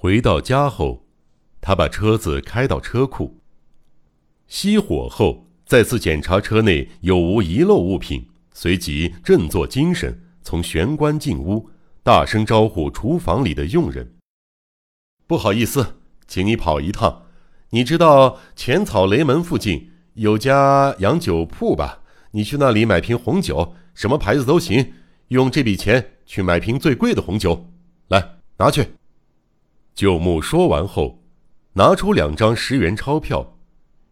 回到家后，他把车子开到车库。熄火后，再次检查车内有无遗漏物品，随即振作精神，从玄关进屋，大声招呼厨房里的佣人：“不好意思，请你跑一趟。你知道浅草雷门附近有家洋酒铺吧？你去那里买瓶红酒，什么牌子都行。用这笔钱去买瓶最贵的红酒，来拿去。”九木说完后，拿出两张十元钞票。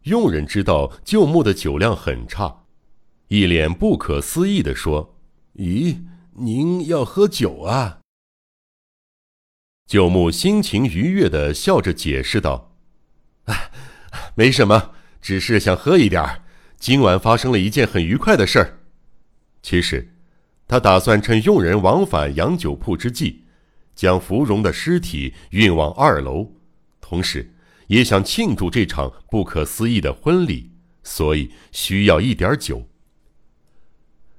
佣人知道九木的酒量很差，一脸不可思议地说：“咦，您要喝酒啊？”九木心情愉悦地笑着解释道：“啊，没什么，只是想喝一点。今晚发生了一件很愉快的事儿。其实，他打算趁佣人往返洋酒铺之际。”将芙蓉的尸体运往二楼，同时也想庆祝这场不可思议的婚礼，所以需要一点酒。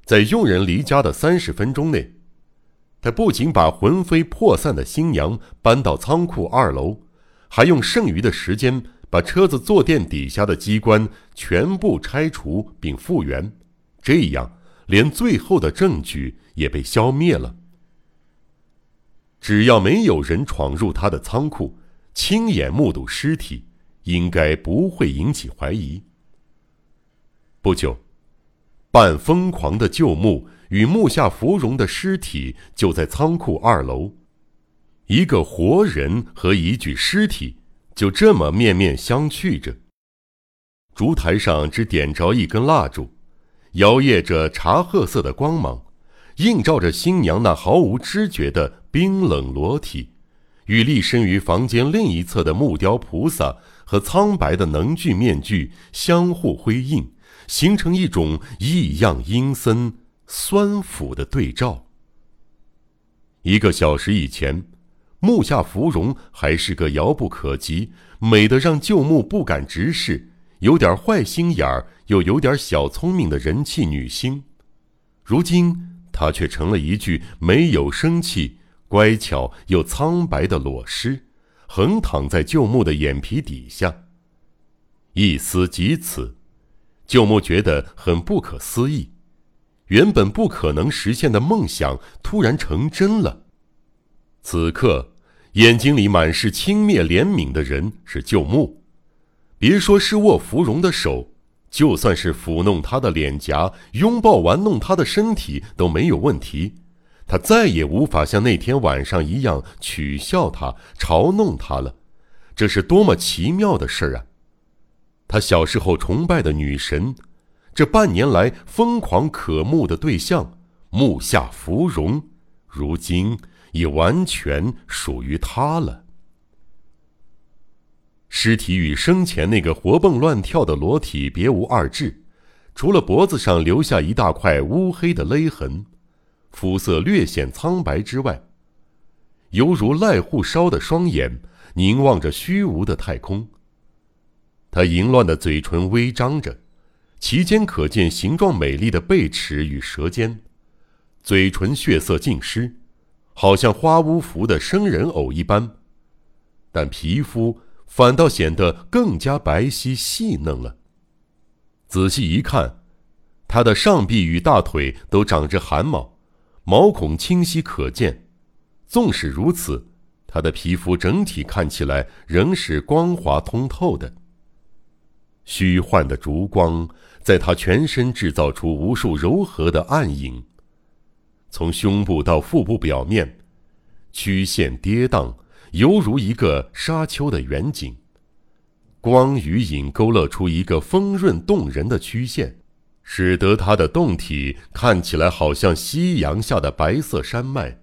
在佣人离家的三十分钟内，他不仅把魂飞魄散的新娘搬到仓库二楼，还用剩余的时间把车子坐垫底下的机关全部拆除并复原，这样连最后的证据也被消灭了。只要没有人闯入他的仓库，亲眼目睹尸体，应该不会引起怀疑。不久，半疯狂的旧木与木下芙蓉的尸体就在仓库二楼，一个活人和一具尸体就这么面面相觑着。烛台上只点着一根蜡烛，摇曳着茶褐色的光芒。映照着新娘那毫无知觉的冰冷裸体，与立身于房间另一侧的木雕菩萨和苍白的能剧面具相互辉映，形成一种异样阴森、酸腐的对照。一个小时以前，木下芙蓉还是个遥不可及、美得让旧木不敢直视、有点坏心眼儿又有点小聪明的人气女星，如今。他却成了一具没有生气、乖巧又苍白的裸尸，横躺在旧木的眼皮底下。一思及此，旧木觉得很不可思议，原本不可能实现的梦想突然成真了。此刻，眼睛里满是轻蔑怜悯的人是旧木，别说是握芙蓉的手。就算是抚弄他的脸颊，拥抱玩弄他的身体都没有问题，他再也无法像那天晚上一样取笑他、嘲弄他了。这是多么奇妙的事儿啊！他小时候崇拜的女神，这半年来疯狂渴慕的对象木下芙蓉，如今已完全属于他了。尸体与生前那个活蹦乱跳的裸体别无二致，除了脖子上留下一大块乌黑的勒痕，肤色略显苍白之外，犹如赖户烧的双眼凝望着虚无的太空。他淫乱的嘴唇微张着，其间可见形状美丽的贝齿与舌尖，嘴唇血色尽失，好像花屋服的生人偶一般，但皮肤。反倒显得更加白皙细嫩了。仔细一看，他的上臂与大腿都长着汗毛，毛孔清晰可见。纵使如此，他的皮肤整体看起来仍是光滑通透的。虚幻的烛光在他全身制造出无数柔和的暗影，从胸部到腹部表面，曲线跌宕。犹如一个沙丘的远景，光与影勾勒出一个丰润动人的曲线，使得它的洞体看起来好像夕阳下的白色山脉。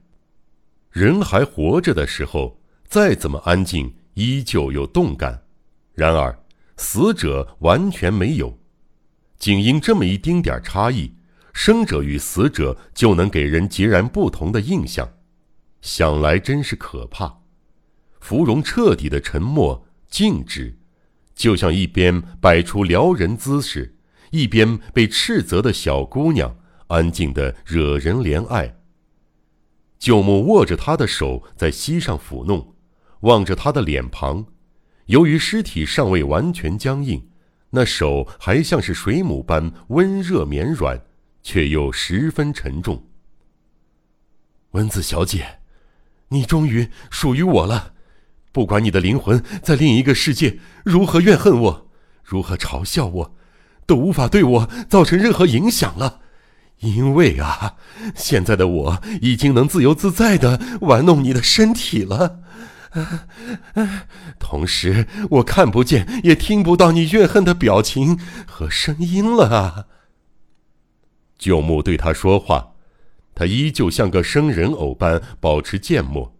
人还活着的时候，再怎么安静，依旧有动感；然而，死者完全没有。仅因这么一丁点差异，生者与死者就能给人截然不同的印象，想来真是可怕。芙蓉彻底的沉默静止，就像一边摆出撩人姿势，一边被斥责的小姑娘，安静的惹人怜爱。舅母握着她的手在膝上抚弄，望着她的脸庞，由于尸体尚未完全僵硬，那手还像是水母般温热绵软，却又十分沉重。文子小姐，你终于属于我了。不管你的灵魂在另一个世界如何怨恨我，如何嘲笑我，都无法对我造成任何影响了。因为啊，现在的我已经能自由自在的玩弄你的身体了，同时我看不见也听不到你怨恨的表情和声音了啊。舅母对他说话，他依旧像个生人偶般保持缄默，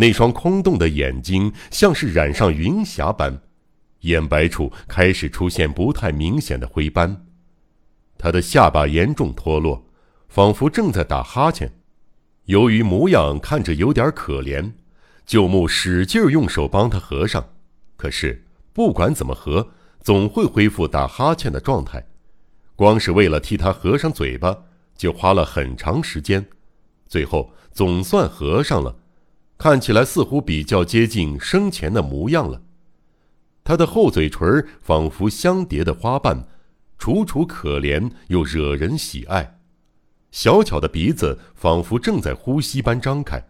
那双空洞的眼睛像是染上云霞般，眼白处开始出现不太明显的灰斑。他的下巴严重脱落，仿佛正在打哈欠。由于模样看着有点可怜，舅母使劲用手帮他合上。可是不管怎么合，总会恢复打哈欠的状态。光是为了替他合上嘴巴，就花了很长时间。最后总算合上了，看起来似乎比较接近生前的模样了。他的厚嘴唇仿佛相叠的花瓣。楚楚可怜又惹人喜爱，小巧的鼻子仿佛正在呼吸般张开，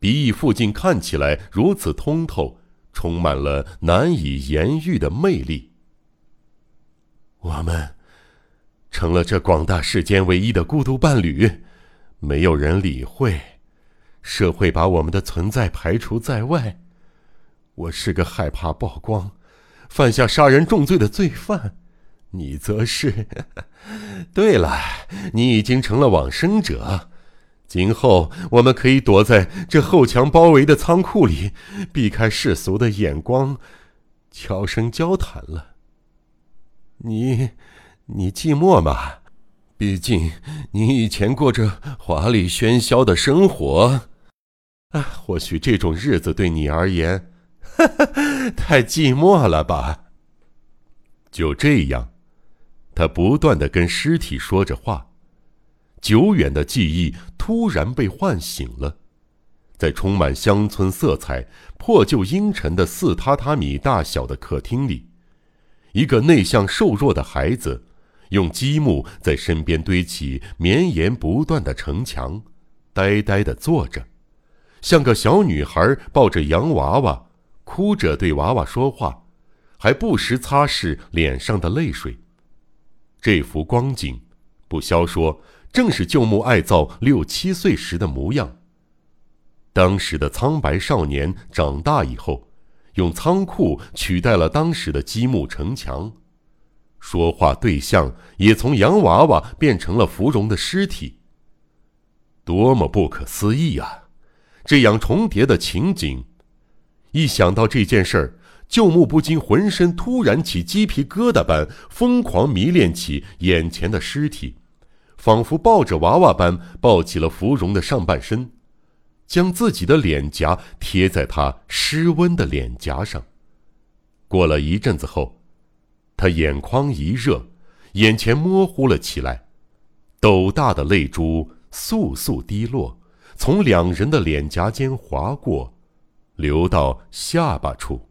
鼻翼附近看起来如此通透，充满了难以言喻的魅力。我们成了这广大世间唯一的孤独伴侣，没有人理会，社会把我们的存在排除在外。我是个害怕曝光、犯下杀人重罪的罪犯。你则是，对了，你已经成了往生者。今后我们可以躲在这后墙包围的仓库里，避开世俗的眼光，悄声交谈了。你，你寂寞吗？毕竟你以前过着华丽喧嚣的生活，啊，或许这种日子对你而言，太寂寞了吧？就这样。他不断的跟尸体说着话，久远的记忆突然被唤醒了，在充满乡村色彩、破旧阴沉的四榻榻米大小的客厅里，一个内向瘦弱的孩子，用积木在身边堆起绵延不断的城墙，呆呆的坐着，像个小女孩抱着洋娃娃，哭着对娃娃说话，还不时擦拭脸上的泪水。这幅光景，不消说，正是旧木爱造六七岁时的模样。当时的苍白少年长大以后，用仓库取代了当时的积木城墙，说话对象也从洋娃娃变成了芙蓉的尸体。多么不可思议啊！这样重叠的情景，一想到这件事儿。舅母不禁浑身突然起鸡皮疙瘩般疯狂迷恋起眼前的尸体，仿佛抱着娃娃般抱起了芙蓉的上半身，将自己的脸颊贴在她湿温的脸颊上。过了一阵子后，他眼眶一热，眼前模糊了起来，斗大的泪珠簌簌滴落，从两人的脸颊间划过，流到下巴处。